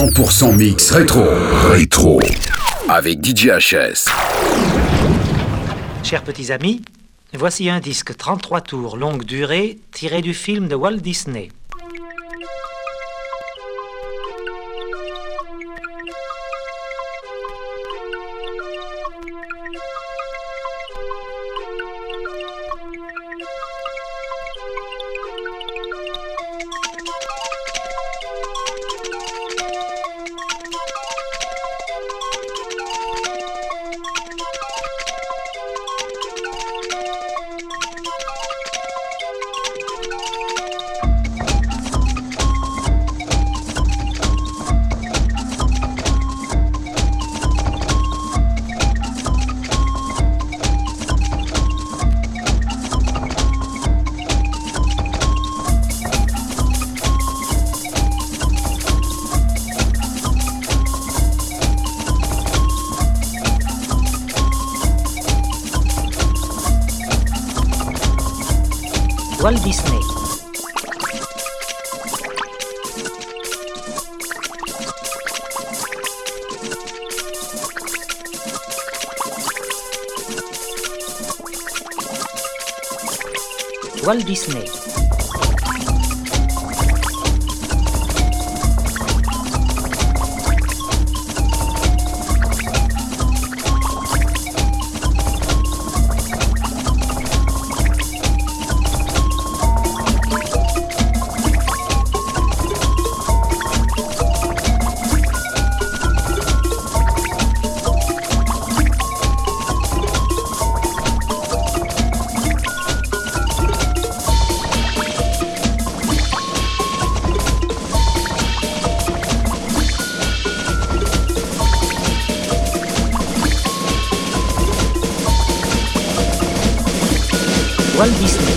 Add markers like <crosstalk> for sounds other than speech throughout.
100% mix rétro. Rétro. Avec DJ HS. Chers petits amis, voici un disque 33 tours longue durée tiré du film de Walt Disney. Walt Disney. Walt Disney.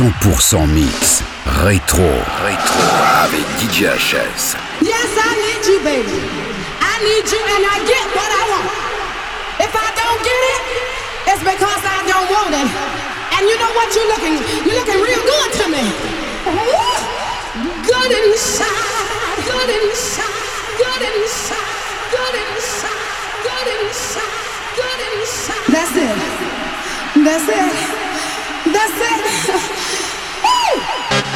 100% mix. Rétro. Rétro. Avec DJ HS. Yes, I need you, baby. I need you and I get what I want. If I don't get it, it's because I don't want it. And you know what? You're looking, you're looking real good to me. Good inside, good inside, good inside, good inside, good inside, good inside. That's it. That's it. That's it. <laughs> Woo!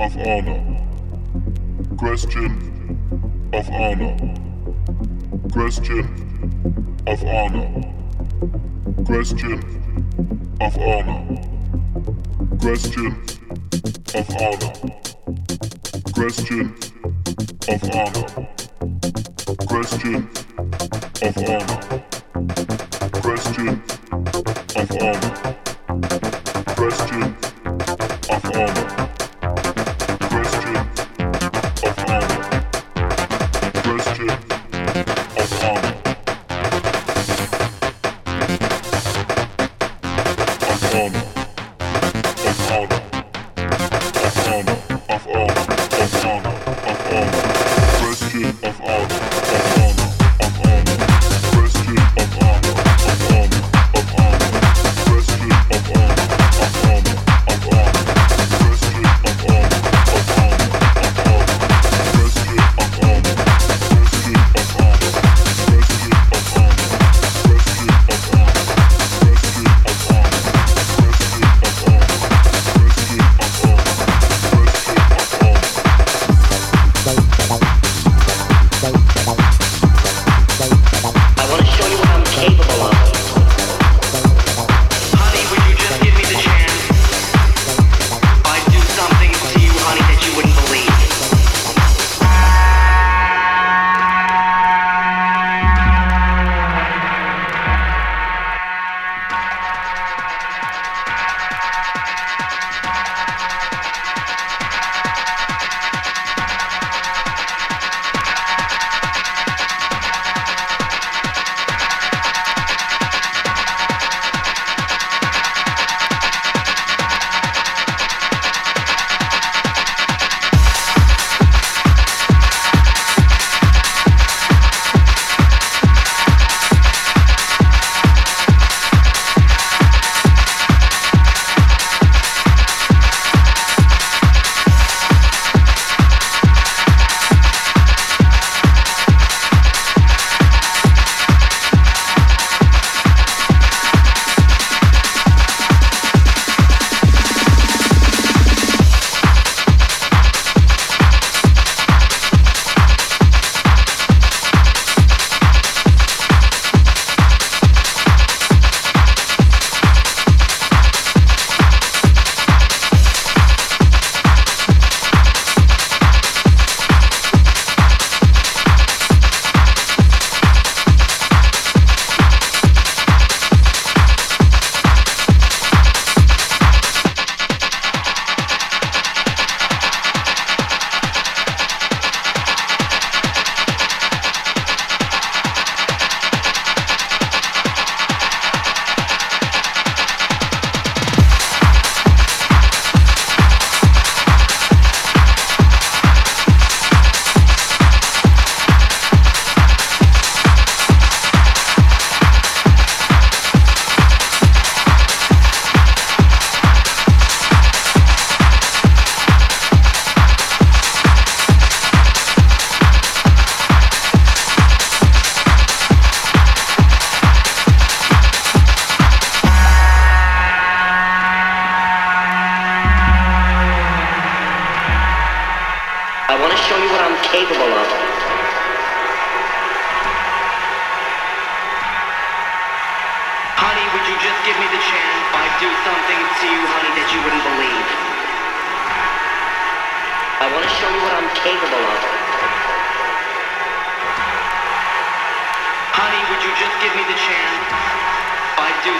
of honor. Question of honor. Question of honor. Question of honor. Question of honor. Question of honor. Question of honor. Question of honor.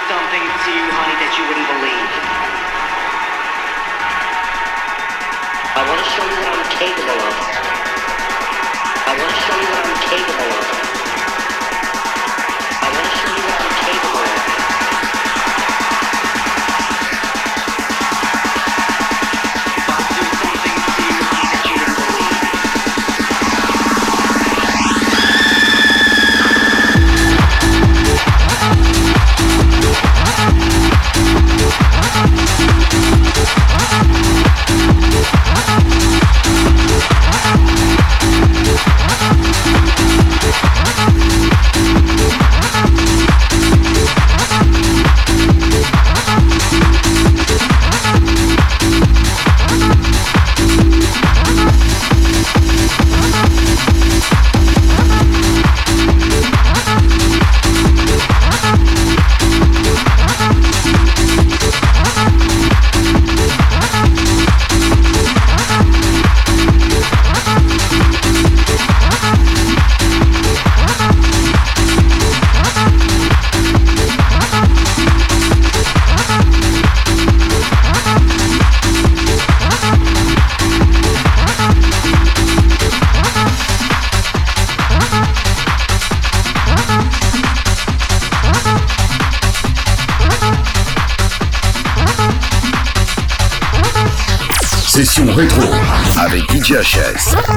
something to you, honey, that you wouldn't believe. I want to show you what I'm capable of. I want to show you what I'm capable of. Avec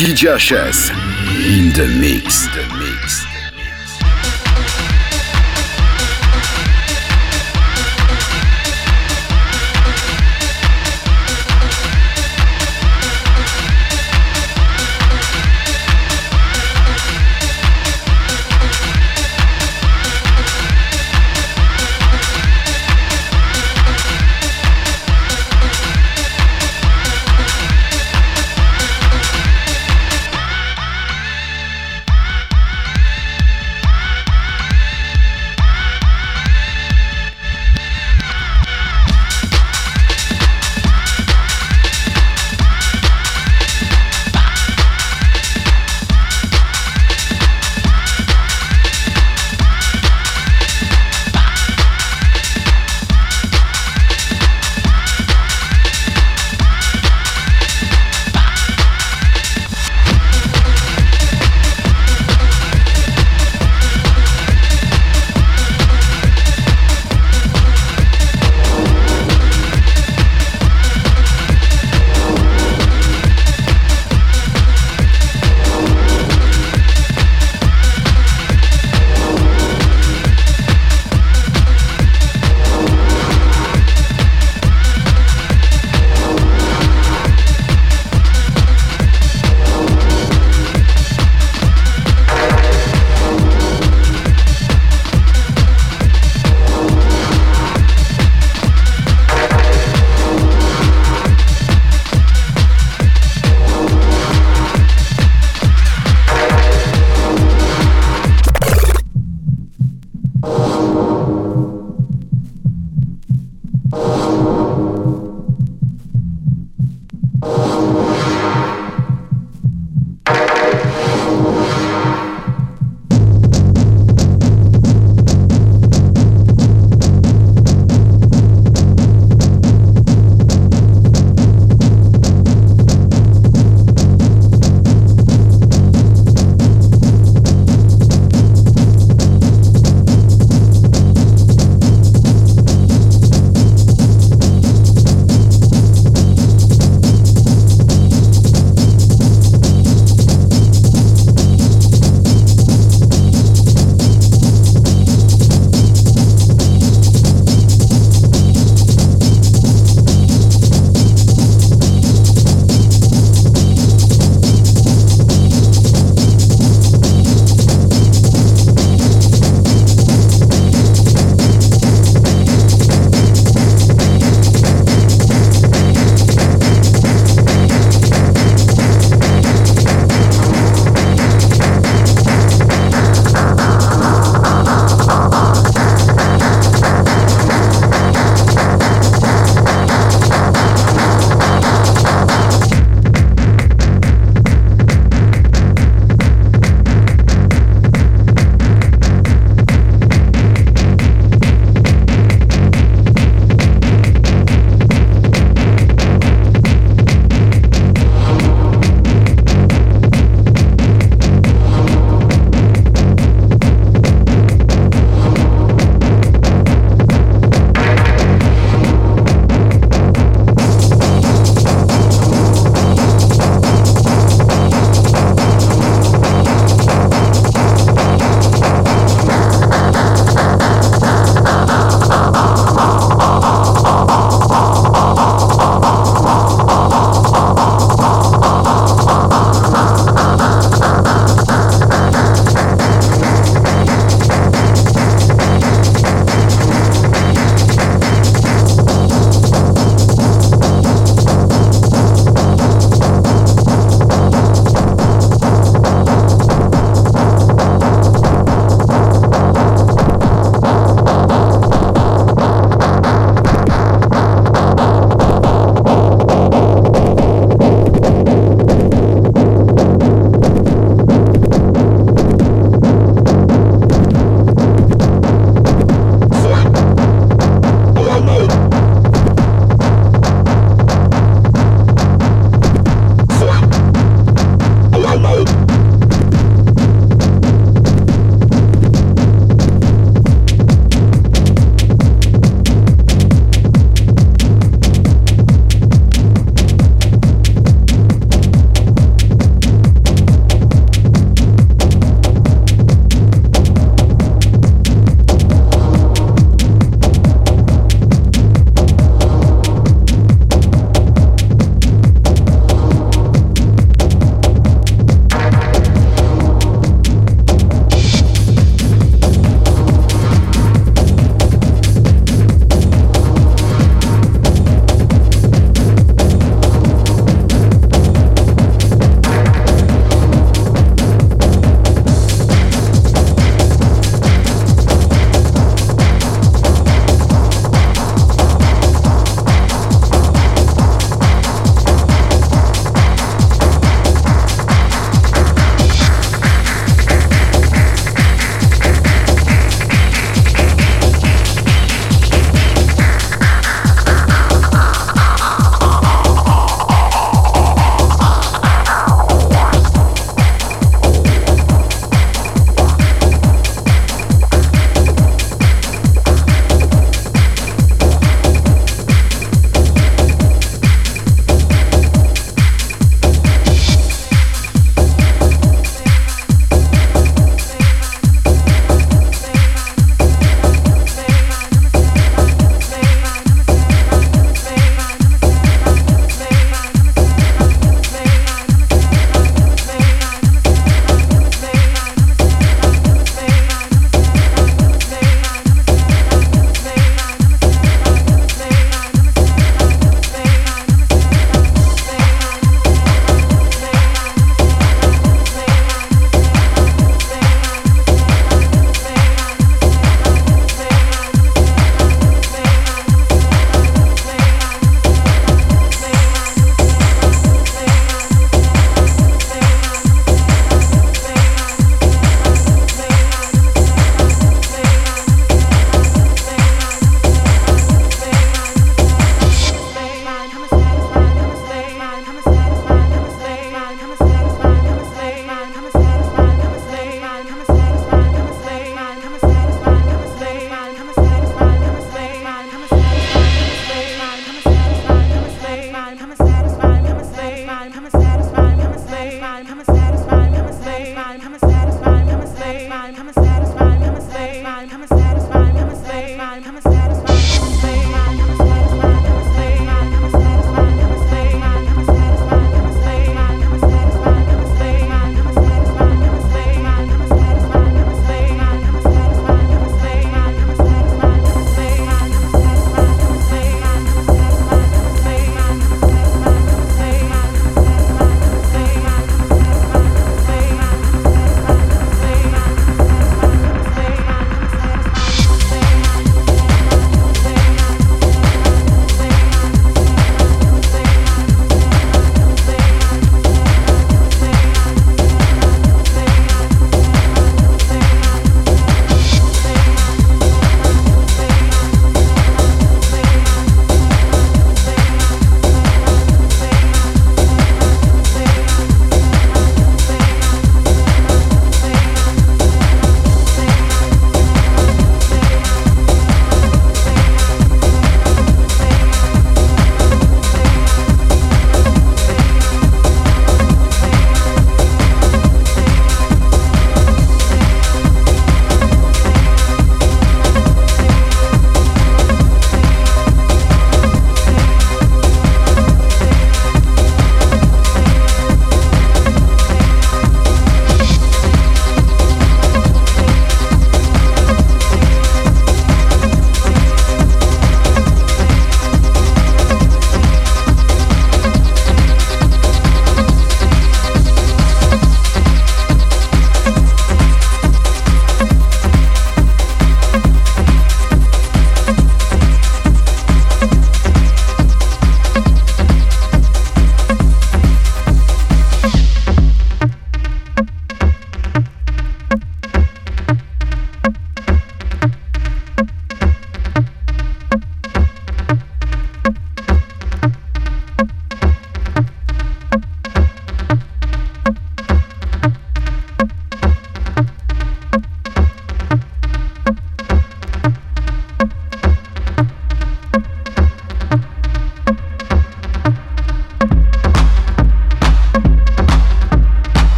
DJ HS. In the mix. The mix.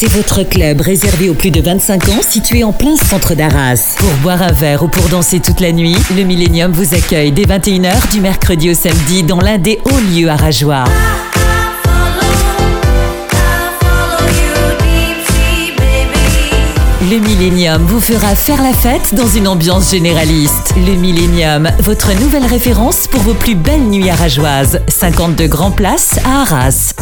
C'est votre club réservé aux plus de 25 ans situé en plein centre d'Arras. Pour boire un verre ou pour danser toute la nuit, le Millennium vous accueille dès 21h du mercredi au samedi dans l'un des hauts lieux arageois. Le Millennium vous fera faire la fête dans une ambiance généraliste. Le Millennium, votre nouvelle référence pour vos plus belles nuits arageoises. 52 grands places à Arras.